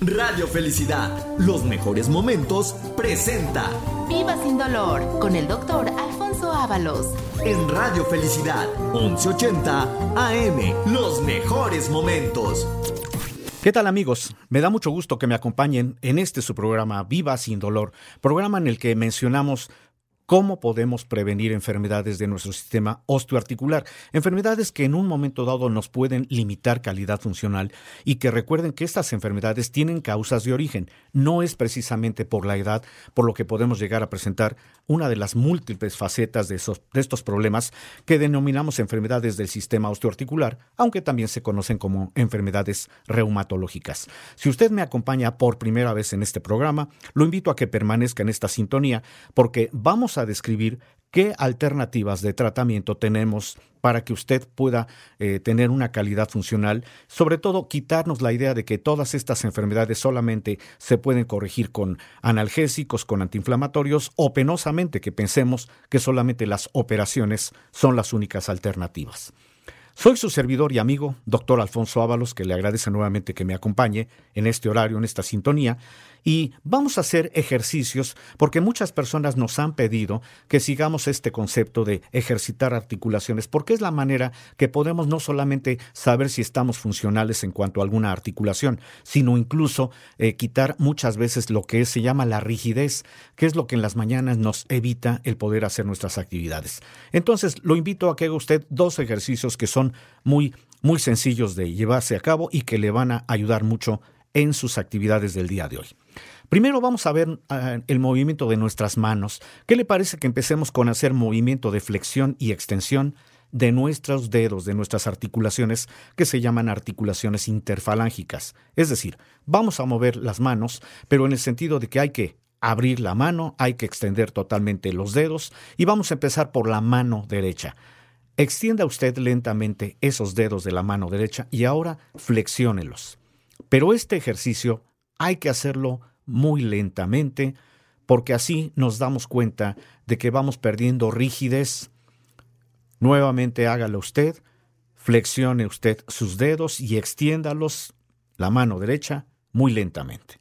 Radio Felicidad, los mejores momentos, presenta Viva sin dolor con el doctor Alfonso Ábalos. En Radio Felicidad, 1180 AM, los mejores momentos. ¿Qué tal amigos? Me da mucho gusto que me acompañen en este su programa Viva sin dolor, programa en el que mencionamos cómo podemos prevenir enfermedades de nuestro sistema osteoarticular, enfermedades que en un momento dado nos pueden limitar calidad funcional y que recuerden que estas enfermedades tienen causas de origen, no es precisamente por la edad, por lo que podemos llegar a presentar una de las múltiples facetas de, estos problemas que denominamos enfermedades del sistema osteoarticular, aunque también se conocen como enfermedades reumatológicas. Si usted me acompaña por primera vez en este programa, lo invito a que permanezca en esta sintonía porque vamos a describir qué alternativas de tratamiento tenemos para que usted pueda eh, tener una calidad funcional, sobre todo quitarnos la idea de que todas estas enfermedades solamente se pueden corregir con analgésicos, con antiinflamatorios o penosamente que pensemos que solamente las operaciones son las únicas alternativas. Soy su servidor y amigo, doctor Alfonso Ábalos, que le agradece nuevamente que me acompañe en este horario, en esta sintonía, y vamos a hacer ejercicios porque muchas personas nos han pedido que sigamos este concepto de ejercitar articulaciones, porque es la manera que podemos no solamente saber si estamos funcionales en cuanto a alguna articulación, sino incluso eh, quitar muchas veces lo que se llama la rigidez, que es lo que en las mañanas nos evita el poder hacer nuestras actividades. Entonces, lo invito a que haga usted dos ejercicios que son muy, muy sencillos de llevarse a cabo y que le van a ayudar mucho en sus actividades del día de hoy. Primero vamos a ver ah, el movimiento de nuestras manos. ¿Qué le parece que empecemos con hacer movimiento de flexión y extensión de nuestros dedos, de nuestras articulaciones, que se llaman articulaciones interfalángicas? Es decir, vamos a mover las manos, pero en el sentido de que hay que abrir la mano, hay que extender totalmente los dedos y vamos a empezar por la mano derecha. Extienda usted lentamente esos dedos de la mano derecha y ahora flexiónelos. Pero este ejercicio hay que hacerlo muy lentamente porque así nos damos cuenta de que vamos perdiendo rigidez. Nuevamente hágalo usted, flexione usted sus dedos y extiéndalos, la mano derecha, muy lentamente.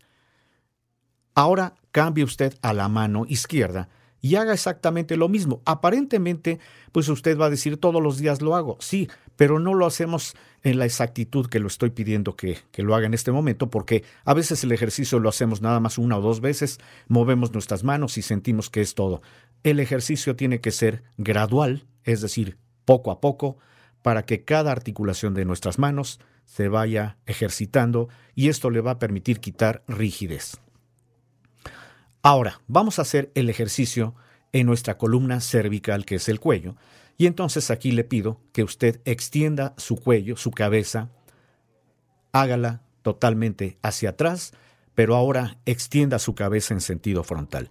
Ahora cambie usted a la mano izquierda y haga exactamente lo mismo. Aparentemente, pues usted va a decir todos los días lo hago, sí, pero no lo hacemos en la exactitud que lo estoy pidiendo que, que, lo haga en este momento, porque a veces el ejercicio lo hacemos nada más una o dos veces, movemos nuestras manos y sentimos que es todo. El ejercicio tiene que ser gradual, es decir, poco a poco, para que cada articulación de nuestras manos se vaya ejercitando y esto le va a permitir quitar rigidez. Ahora, vamos a hacer el ejercicio en nuestra columna cervical, que es el cuello, y entonces aquí le pido que usted extienda su cuello, su cabeza, hágala totalmente hacia atrás, pero ahora extienda su cabeza en sentido frontal.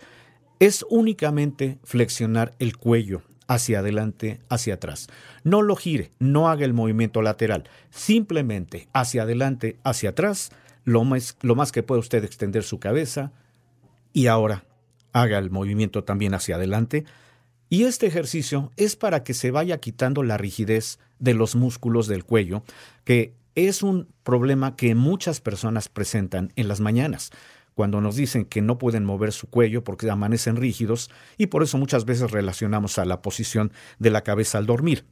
Es únicamente flexionar el cuello hacia adelante, hacia atrás. No lo gire, no haga el movimiento lateral, simplemente hacia adelante, hacia atrás, lo más, lo más que pueda usted extender su cabeza, y ahora haga el movimiento también hacia adelante. Y este ejercicio es para que se vaya quitando la rigidez de los músculos del cuello, que es un problema que muchas personas presentan en las mañanas, cuando nos dicen que no pueden mover su cuello porque amanecen rígidos y por eso muchas veces relacionamos a la posición de la cabeza al dormir,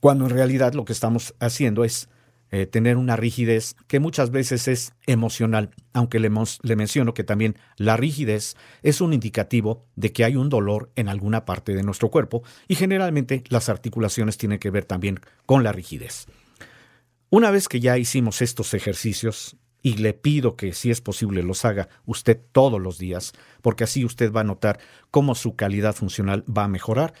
cuando en realidad lo que estamos haciendo es eh, tener una rigidez que muchas veces es emocional, aunque le, le menciono que también la rigidez es un indicativo de que hay un dolor en alguna parte de nuestro cuerpo y generalmente las articulaciones tienen que ver también con la rigidez. Una vez que ya hicimos estos ejercicios, y le pido que si es posible los haga usted todos los días, porque así usted va a notar cómo su calidad funcional va a mejorar,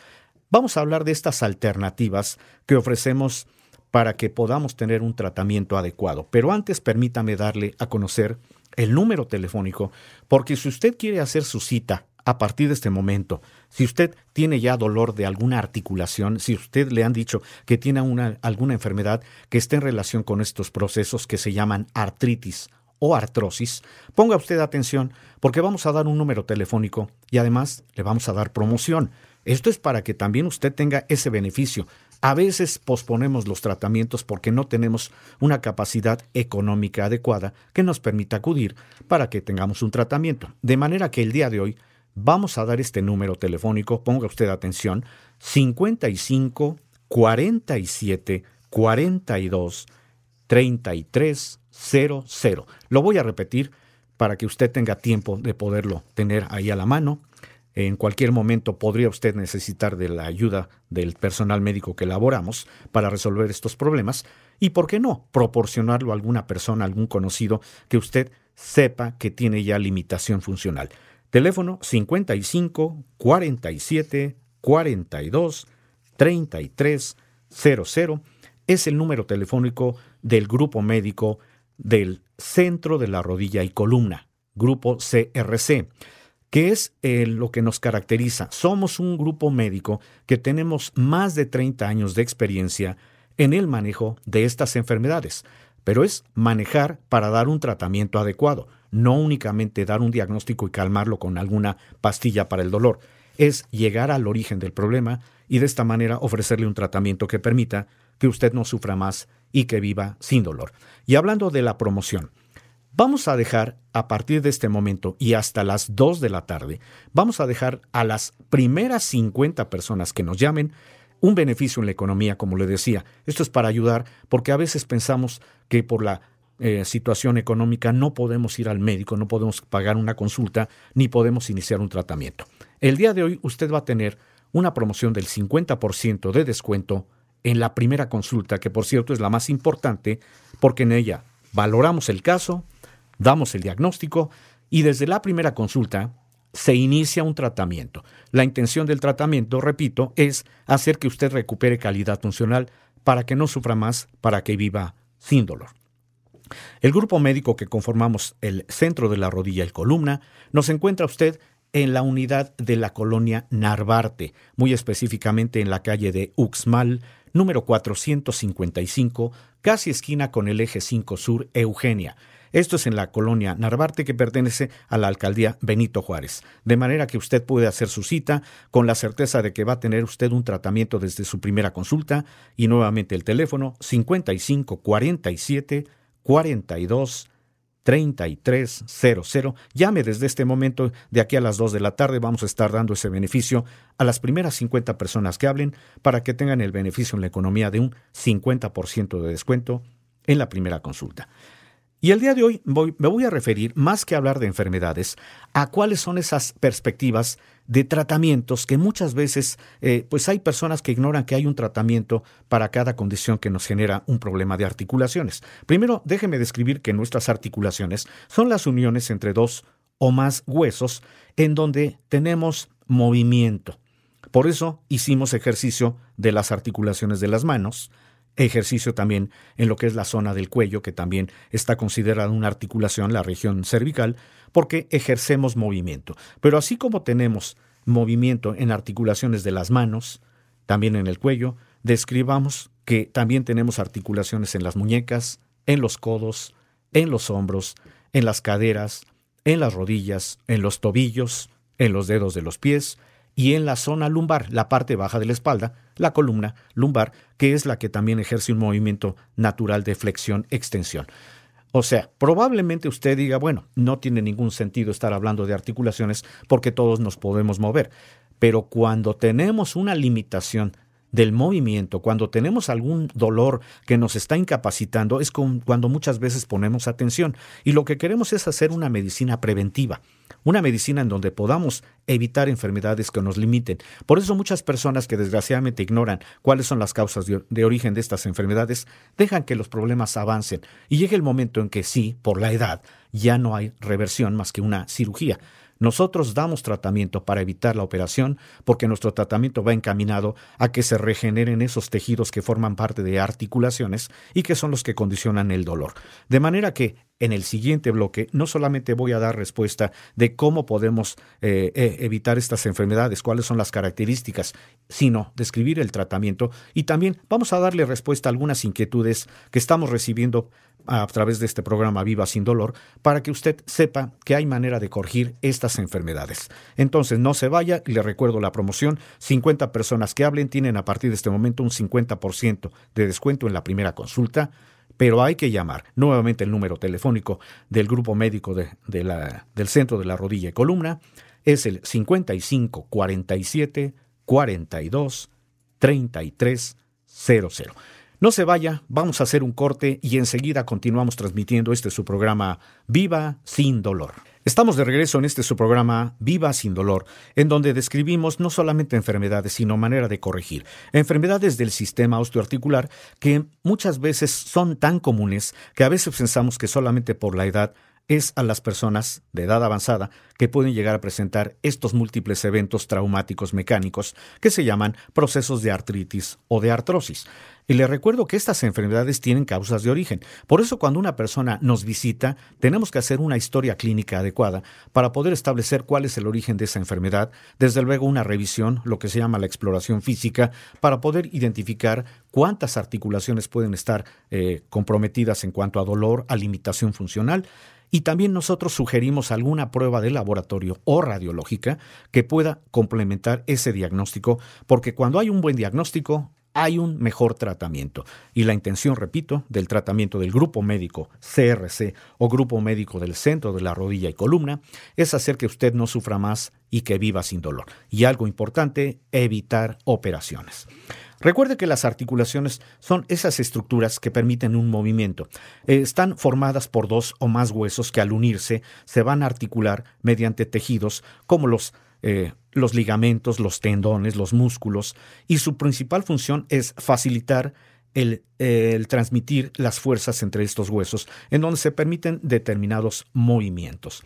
vamos a hablar de estas alternativas que ofrecemos para que podamos tener un tratamiento adecuado. Pero antes permítame darle a conocer el número telefónico, porque si usted quiere hacer su cita a partir de este momento, si usted tiene ya dolor de alguna articulación, si usted le han dicho que tiene una, alguna enfermedad que esté en relación con estos procesos que se llaman artritis o artrosis, ponga usted atención porque vamos a dar un número telefónico y además le vamos a dar promoción. Esto es para que también usted tenga ese beneficio A veces posponemos los tratamientos porque no tenemos una capacidad económica adecuada que nos permita acudir para que tengamos un tratamiento. De manera que el día de hoy vamos a dar este número telefónico, ponga usted atención, 55 47 42 33 00. Lo voy a repetir para que usted tenga tiempo de poderlo tener ahí a la mano. En cualquier momento podría usted necesitar de la ayuda del personal médico que elaboramos para resolver estos problemas y, ¿por qué no?, proporcionarlo a alguna persona, algún conocido que usted sepa que tiene ya limitación funcional. Teléfono 55 47 42 33 00 es el número telefónico del grupo médico del Centro de la Rodilla y Columna, grupo CRC que es eh, lo que nos caracteriza. Somos un grupo médico que tenemos más de 30 años de experiencia en el manejo de estas enfermedades, pero es manejar para dar un tratamiento adecuado, no únicamente dar un diagnóstico y calmarlo con alguna pastilla para el dolor, es llegar al origen del problema y de esta manera ofrecerle un tratamiento que permita que usted no sufra más y que viva sin dolor. Y hablando de la promoción, Vamos a dejar, a partir de este momento y hasta las 2 de la tarde, vamos a dejar a las primeras 50 personas que nos llamen un beneficio en la economía, como le decía. Esto es para ayudar, porque a veces pensamos que por la eh, situación económica no podemos ir al médico, no podemos pagar una consulta, ni podemos iniciar un tratamiento. El día de hoy usted va a tener una promoción del 50% de descuento en la primera consulta, que por cierto es la más importante, porque en ella valoramos el caso, damos el diagnóstico y desde la primera consulta se inicia un tratamiento. La intención del tratamiento, repito, es hacer que usted recupere calidad funcional para que no sufra más, para que viva sin dolor. El grupo médico que conformamos el centro de la rodilla y columna nos encuentra usted en la unidad de la colonia Narvarte, muy específicamente en la calle de Uxmal, número 455, casi esquina con el eje 5 Sur Eugenia. Esto es en la colonia Narvarte que pertenece a la alcaldía Benito Juárez. De manera que usted puede hacer su cita con la certeza de que va a tener usted un tratamiento desde su primera consulta y nuevamente el teléfono 55 47 42 3300. Llame desde este momento, de aquí a las 2 de la tarde, vamos a estar dando ese beneficio a las primeras 50 personas que hablen para que tengan el beneficio en la economía de un 50% de descuento en la primera consulta. Y el día de hoy me voy a referir, más que hablar de enfermedades, a cuáles son esas perspectivas de tratamientos que muchas veces, eh, pues hay personas que ignoran que hay un tratamiento para cada condición que nos genera un problema de articulaciones. Primero, déjeme describir que nuestras articulaciones son las uniones entre dos o más huesos en donde tenemos movimiento. Por eso hicimos ejercicio de las articulaciones de las manos, ejercicio también en lo que es la zona del cuello, que también está considerada una articulación, la región cervical, porque ejercemos movimiento. Pero así como tenemos movimiento en articulaciones de las manos, también en el cuello, describamos que también tenemos articulaciones en las muñecas, en los codos, en los hombros, en las caderas, en las rodillas, en los tobillos, en los dedos de los pies, y en la zona lumbar, la parte baja de la espalda, la columna lumbar, que es la que también ejerce un movimiento natural de flexión-extensión. O sea, probablemente usted diga, bueno, no tiene ningún sentido estar hablando de articulaciones porque todos nos podemos mover, pero cuando tenemos una limitación del movimiento, cuando tenemos algún dolor que nos está incapacitando, es cuando muchas veces ponemos atención. Y lo que queremos es hacer una medicina preventiva, una medicina en donde podamos evitar enfermedades que nos limiten. Por eso muchas personas que desgraciadamente ignoran cuáles son las causas de, origen de estas enfermedades, dejan que los problemas avancen y llegue el momento en que sí, por la edad, ya no hay reversión más que una cirugía. Nosotros damos tratamiento para evitar la operación porque nuestro tratamiento va encaminado a que se regeneren esos tejidos que forman parte de articulaciones y que son los que condicionan el dolor. De manera que en el siguiente bloque no solamente voy a dar respuesta de cómo podemos eh, eh, evitar estas enfermedades, cuáles son las características, sino describir el tratamiento y también vamos a darle respuesta a algunas inquietudes que estamos recibiendo a través de este programa Viva sin Dolor para que usted sepa que hay manera de corregir estas enfermedades. Entonces, no se vaya le recuerdo la promoción. 50 personas que hablen tienen a partir de este momento un 50% de descuento en la primera consulta, pero hay que llamar nuevamente el número telefónico del grupo médico de, del centro de la rodilla y columna. Es el 55 47 42 33 00. No se vaya, vamos a hacer un corte y enseguida continuamos transmitiendo este su programa Viva sin dolor. Estamos de regreso en este su programa Viva sin dolor, en donde describimos no solamente enfermedades, sino manera de corregir. Enfermedades del sistema osteoarticular que muchas veces son tan comunes que a veces pensamos que solamente por la edad es a las personas de edad avanzada que pueden llegar a presentar estos múltiples eventos traumáticos mecánicos que se llaman procesos de artritis o de artrosis. Y le recuerdo que estas enfermedades tienen causas de origen. Por eso cuando una persona nos visita, tenemos que hacer una historia clínica adecuada para poder establecer cuál es el origen de esa enfermedad, desde luego una revisión, lo que se llama la exploración física, para poder identificar cuántas articulaciones pueden estar eh, comprometidas en cuanto a dolor, a limitación funcional, y también nosotros sugerimos alguna prueba de laboratorio o radiológica que pueda complementar ese diagnóstico, porque cuando hay un buen diagnóstico, hay un mejor tratamiento. Y la intención, repito, del tratamiento del grupo médico CRC o grupo médico del centro de la rodilla y columna es hacer que usted no sufra más y que viva sin dolor. Y algo importante, evitar operaciones. Recuerde que las articulaciones son esas estructuras que permiten un movimiento. Eh, están formadas por dos o más huesos que al unirse se van a articular mediante tejidos como los, eh, los ligamentos, los tendones, los músculos, y su principal función es facilitar el, el, transmitir las fuerzas entre estos huesos, en donde se permiten determinados movimientos.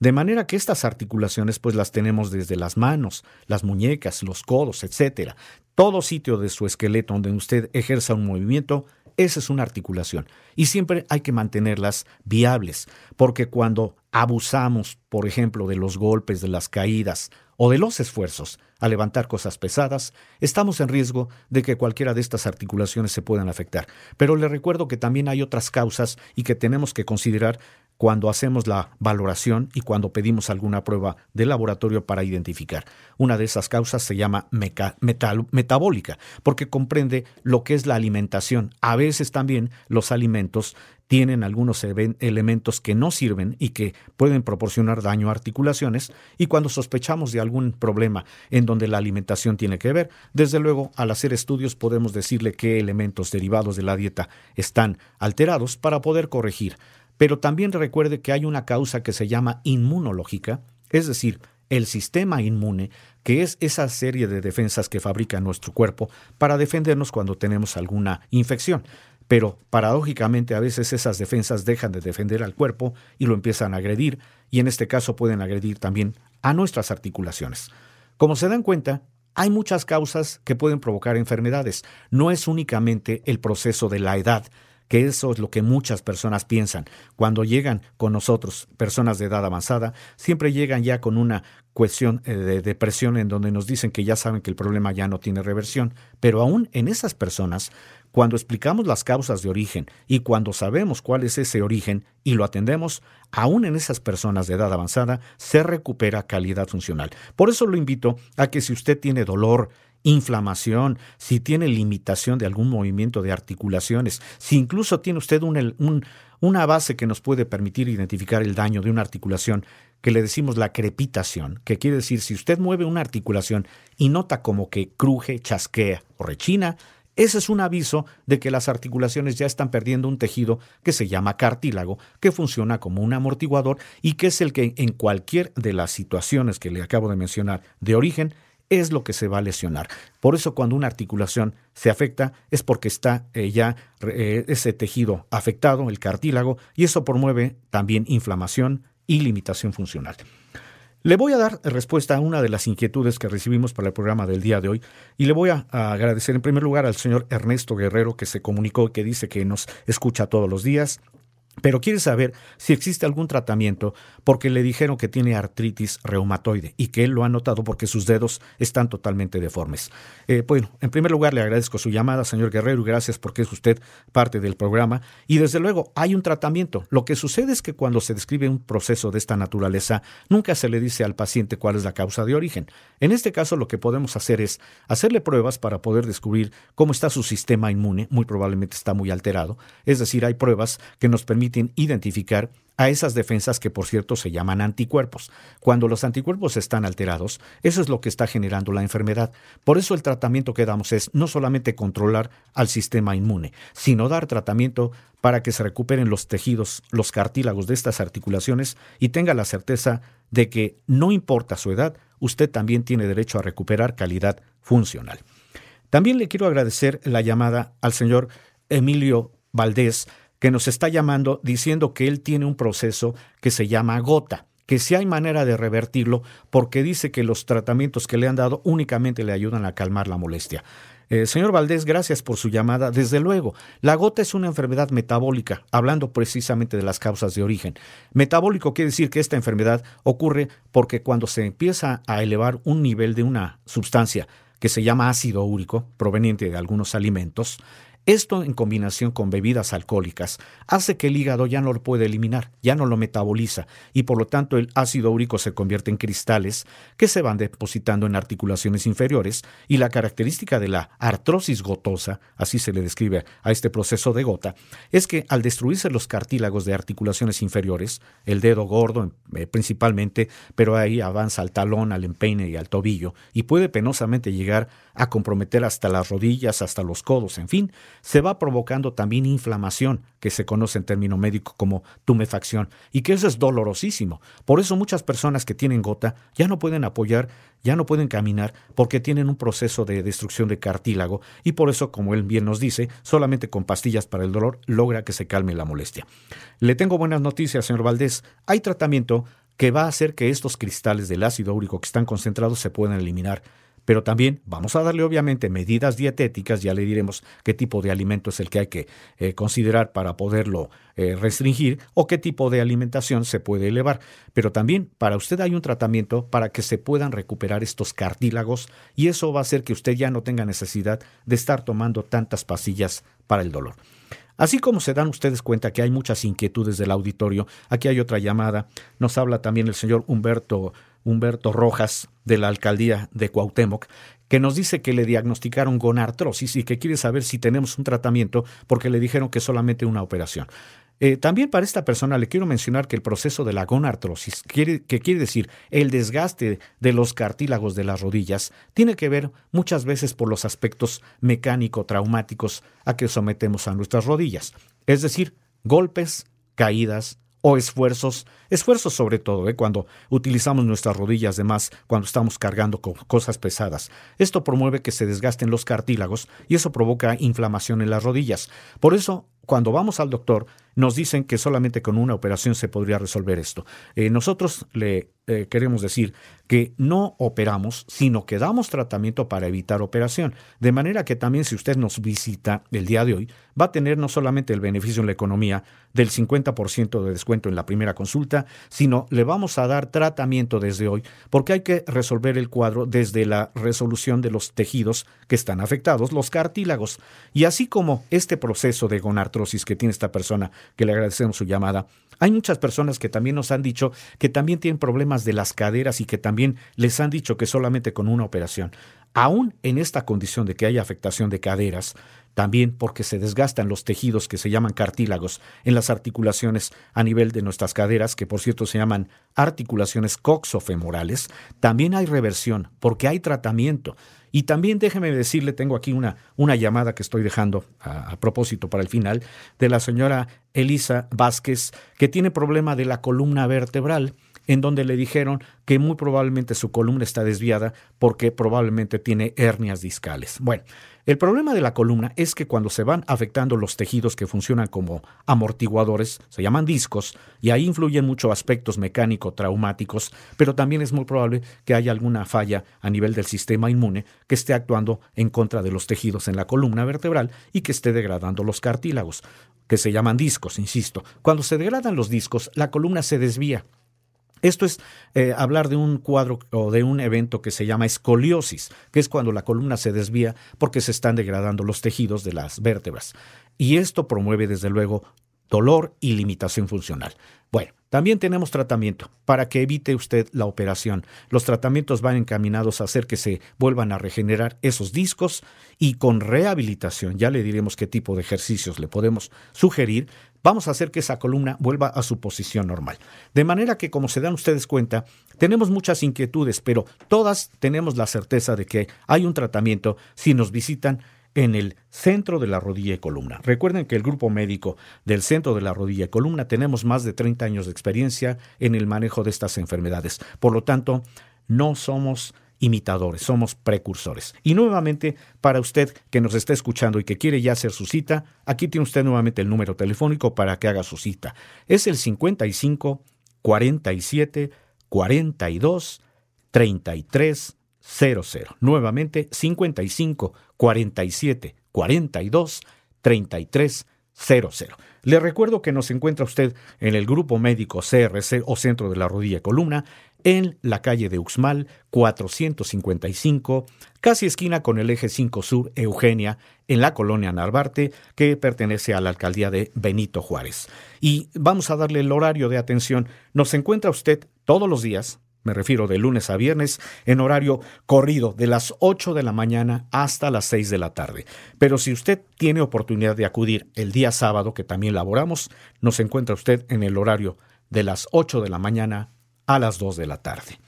De manera que estas articulaciones pues las tenemos desde las manos, las muñecas, los codos, etc. Todo sitio de su esqueleto donde usted ejerza un movimiento, esa es una articulación. Y siempre hay que mantenerlas viables, porque cuando abusamos, por ejemplo, de los golpes, de las caídas o de los esfuerzos a levantar cosas pesadas, estamos en riesgo de que cualquiera de estas articulaciones se puedan afectar. Pero le recuerdo que también hay otras causas y que tenemos que considerar cuando hacemos la valoración y cuando pedimos alguna prueba de laboratorio para identificar. Una de esas causas se llama metabólica, porque comprende lo que es la alimentación. A veces también los alimentos tienen algunos elementos que no sirven y que pueden proporcionar daño a articulaciones y cuando sospechamos de algún problema en donde la alimentación tiene que ver, desde luego al hacer estudios podemos decirle qué elementos derivados de la dieta están alterados para poder corregir. Pero también recuerde que hay una causa que se llama inmunológica, es decir, el sistema inmune, que es esa serie de defensas que fabrica nuestro cuerpo para defendernos cuando tenemos alguna infección. Pero paradójicamente a veces esas defensas dejan de defender al cuerpo y lo empiezan a agredir, y en este caso pueden agredir también a nuestras articulaciones. Como se dan cuenta, hay muchas causas que pueden provocar enfermedades. No es únicamente el proceso de la edad, que eso es lo que muchas personas piensan. Cuando llegan con nosotros, personas de edad avanzada, siempre llegan ya con una cuestión eh, de depresión en donde nos dicen que ya saben que el problema ya no tiene reversión. Pero aún en esas personas, cuando explicamos las causas de origen y cuando sabemos cuál es ese origen y lo atendemos, aún en esas personas de edad avanzada se recupera calidad funcional. Por eso lo invito a que si usted tiene dolor, inflamación, si tiene limitación de algún movimiento de articulaciones, si incluso tiene usted una base que nos puede permitir identificar el daño de una articulación, que le decimos la crepitación, que quiere decir si usted mueve una articulación y nota como que cruje, chasquea o rechina, ese es un aviso de que las articulaciones ya están perdiendo un tejido que se llama cartílago, que funciona como un amortiguador y que es el que en cualquier de las situaciones que le acabo de mencionar de origen es lo que se va a lesionar. Por eso cuando una articulación se afecta es porque está eh, ya eh, ese tejido afectado, el cartílago, y eso promueve también inflamación y limitación funcional. Le voy a dar respuesta a una de las inquietudes que recibimos para el programa del día de hoy y le voy a, agradecer en primer lugar al señor Ernesto Guerrero que se comunicó y que dice que nos escucha todos los días pero quiere saber si existe algún tratamiento porque le dijeron que tiene artritis reumatoide y que él lo ha notado porque sus dedos están totalmente deformes. Eh, bueno, en primer lugar le agradezco su llamada, señor Guerrero, y gracias porque es usted parte del programa. Y desde luego hay un tratamiento. Lo que sucede es que cuando se describe un proceso de esta naturaleza, nunca se le dice al paciente cuál es la causa de origen. En este caso lo que podemos hacer es hacerle pruebas para poder descubrir cómo está su sistema inmune, muy probablemente está muy alterado, es decir, hay pruebas que nos permiten identificar a esas defensas que por cierto se llaman anticuerpos. Cuando los anticuerpos están alterados, eso es lo que está generando la enfermedad. Por eso el tratamiento que damos es no solamente controlar al sistema inmune, sino dar tratamiento para que se recuperen los tejidos, los cartílagos de estas articulaciones y tenga la certeza de que no importa su edad, usted también tiene derecho a recuperar calidad funcional. También le quiero agradecer la llamada al señor Emilio Valdés, que nos está llamando diciendo que él tiene un proceso que se llama gota que si hay manera de revertirlo porque dice que los tratamientos que le han dado únicamente le ayudan a calmar la molestia. Eh, señor Valdés, gracias por su llamada. Desde luego, la gota es una enfermedad metabólica, hablando precisamente de las causas de origen. Metabólico quiere decir que esta enfermedad ocurre porque cuando se empieza a elevar un nivel de una sustancia que se llama ácido úrico, proveniente de algunos alimentos, esto en combinación con bebidas alcohólicas hace que el hígado ya no lo puede eliminar, ya no lo metaboliza y por lo tanto el ácido úrico se convierte en cristales que se van depositando en articulaciones inferiores y la característica de la artrosis gotosa, así se le describe a este proceso de gota, es que al destruirse los cartílagos de articulaciones inferiores, el dedo gordo eh, principalmente, pero ahí avanza al talón, al empeine y al tobillo y puede penosamente llegar a comprometer hasta las rodillas, hasta los codos, en fin, se va provocando también inflamación, que se conoce en término médico como tumefacción, y que eso es dolorosísimo. Por eso muchas personas que tienen gota ya no pueden apoyar, ya no pueden caminar, porque tienen un proceso de destrucción de cartílago, y por eso, como él bien nos dice, solamente con pastillas para el dolor logra que se calme la molestia. Le tengo buenas noticias, señor Valdés. Hay tratamiento que va a hacer que estos cristales del ácido úrico que están concentrados se puedan eliminar pero también vamos a darle obviamente medidas dietéticas, ya le diremos qué tipo de alimento es el que hay que eh, considerar para poderlo eh, restringir o qué tipo de alimentación se puede elevar. Pero también para usted hay un tratamiento para que se puedan recuperar estos cartílagos y eso va a hacer que usted ya no tenga necesidad de estar tomando tantas pastillas para el dolor. Así como se dan ustedes cuenta que hay muchas inquietudes del auditorio, aquí hay otra llamada, nos habla también el señor Humberto Humberto Rojas de la alcaldía de Cuauhtémoc, que nos dice que le diagnosticaron gonartrosis y que quiere saber si tenemos un tratamiento porque le dijeron que solamente una operación. Eh, también para esta persona le quiero mencionar que el proceso de la gonartrosis, quiere, que quiere decir el desgaste de los cartílagos de las rodillas, tiene que ver muchas veces por los aspectos mecánico-traumáticos a que sometemos a nuestras rodillas, es decir, golpes, caídas, o esfuerzos, esfuerzos sobre todo, ¿eh? cuando utilizamos nuestras rodillas de más, cuando estamos cargando cosas pesadas. Esto promueve que se desgasten los cartílagos y eso provoca inflamación en las rodillas. Por eso, cuando vamos al doctor, nos dicen que solamente con una operación se podría resolver esto. Eh, nosotros le eh, queremos decir que no operamos, sino que damos tratamiento para evitar operación. De manera que también si usted nos visita el día de hoy, va a tener no solamente el beneficio en la economía del 50% de descuento en la primera consulta, sino le vamos a dar tratamiento desde hoy, porque hay que resolver el cuadro desde la resolución de los tejidos que están afectados, los cartílagos. Y así como este proceso de gonartrosis que tiene esta persona que le agradecemos su llamada. Hay muchas personas que también nos han dicho que también tienen problemas de las caderas y que también les han dicho que solamente con una operación. Aún en esta condición de que haya afectación de caderas, también porque se desgastan los tejidos que se llaman cartílagos en las articulaciones a nivel de nuestras caderas, que por cierto se llaman articulaciones coxofemorales, también hay reversión porque hay tratamiento. Y también déjeme decirle, tengo aquí una, una llamada que estoy dejando a, propósito para el final, de la señora Elisa Vázquez, que tiene problema de la columna vertebral en donde le dijeron que muy probablemente su columna está desviada porque probablemente tiene hernias discales. Bueno, el problema de la columna es que cuando se van afectando los tejidos que funcionan como amortiguadores, se llaman discos, y ahí influyen muchos aspectos mecánico-traumáticos, pero también es muy probable que haya alguna falla a nivel del sistema inmune que esté actuando en contra de los tejidos en la columna vertebral y que esté degradando los cartílagos, que se llaman discos, insisto. Cuando se degradan los discos, la columna se desvía esto es eh, hablar de un cuadro o de un evento que se llama escoliosis, que es cuando la columna se desvía porque se están degradando los tejidos de las vértebras. Y esto promueve, desde luego, dolor y limitación funcional. Bueno, también tenemos tratamiento para que evite usted la operación. Los tratamientos van encaminados a hacer que se vuelvan a regenerar esos discos y con rehabilitación, ya le diremos qué tipo de ejercicios le podemos sugerir, vamos a hacer que esa columna vuelva a su posición normal. De manera que, como se dan ustedes cuenta, tenemos muchas inquietudes, pero todas tenemos la certeza de que hay un tratamiento si nos visitan en el centro de la rodilla y columna. Recuerden que el grupo médico del centro de la rodilla y columna tenemos más de 30 años de experiencia en el manejo de estas enfermedades. Por lo tanto, no somos imitadores, somos precursores. Y nuevamente, para usted que nos está escuchando y que quiere ya hacer su cita, aquí tiene usted nuevamente el número telefónico para que haga su cita. Es el 55 47 42 33 00. Nuevamente 55 47 42 33 00. Le recuerdo que nos encuentra usted en el grupo médico CRC o Centro de la Rodilla y Columna en la calle de Uxmal 455, casi esquina con el eje 5 Sur Eugenia, en la colonia Narvarte, que pertenece a la alcaldía de Benito Juárez. Y vamos a darle el horario de atención. Nos encuentra usted todos los días, me refiero de lunes a viernes, en horario corrido de las 8 de la mañana hasta las 6 de la tarde. Pero si usted tiene oportunidad de acudir el día sábado, que también laboramos, nos encuentra usted en el horario de las 8 de la mañana a las 2 de la tarde.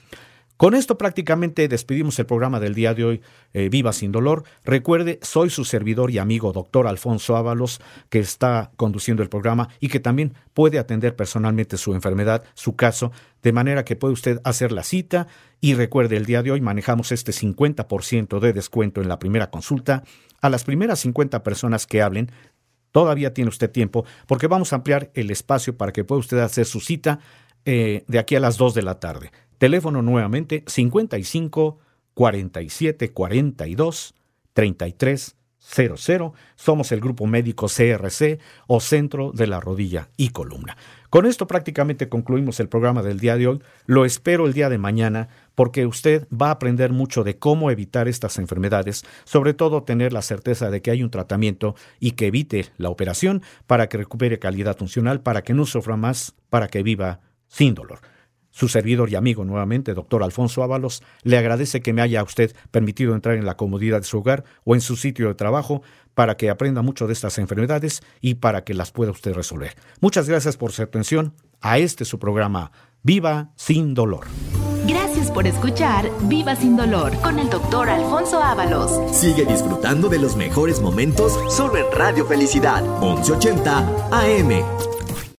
Con esto prácticamente despedimos el programa del día de hoy, eh, Viva sin dolor. Recuerde, soy su servidor y amigo, doctor Alfonso Ábalos, que está conduciendo el programa y que también puede atender personalmente su enfermedad, su caso, de manera que puede usted hacer la cita. Y recuerde, el día de hoy manejamos este 50% de descuento en la primera consulta. A las primeras 50 personas que hablen, todavía tiene usted tiempo, porque vamos a ampliar el espacio para que pueda usted hacer su cita eh, de aquí a las 2 de la tarde. Teléfono nuevamente 55 47 42 33 00. Somos el grupo médico CRC o Centro de la Rodilla y Columna. Con esto prácticamente concluimos el programa del día de hoy. Lo espero el día de mañana porque usted va a aprender mucho de cómo evitar estas enfermedades, sobre todo tener la certeza de que hay un tratamiento y que evite la operación para que recupere calidad funcional, para que no sufra más, para que viva sin dolor. Su servidor y amigo nuevamente, doctor Alfonso Ábalos, le agradece que me haya usted permitido entrar en la comodidad de su hogar o en su sitio de trabajo para que aprenda mucho de estas enfermedades y para que las pueda usted resolver. Muchas gracias por su atención a este su programa Viva sin dolor. Gracias por escuchar Viva sin dolor con el doctor Alfonso Ábalos. Sigue disfrutando de los mejores momentos solo en Radio Felicidad 1180 AM.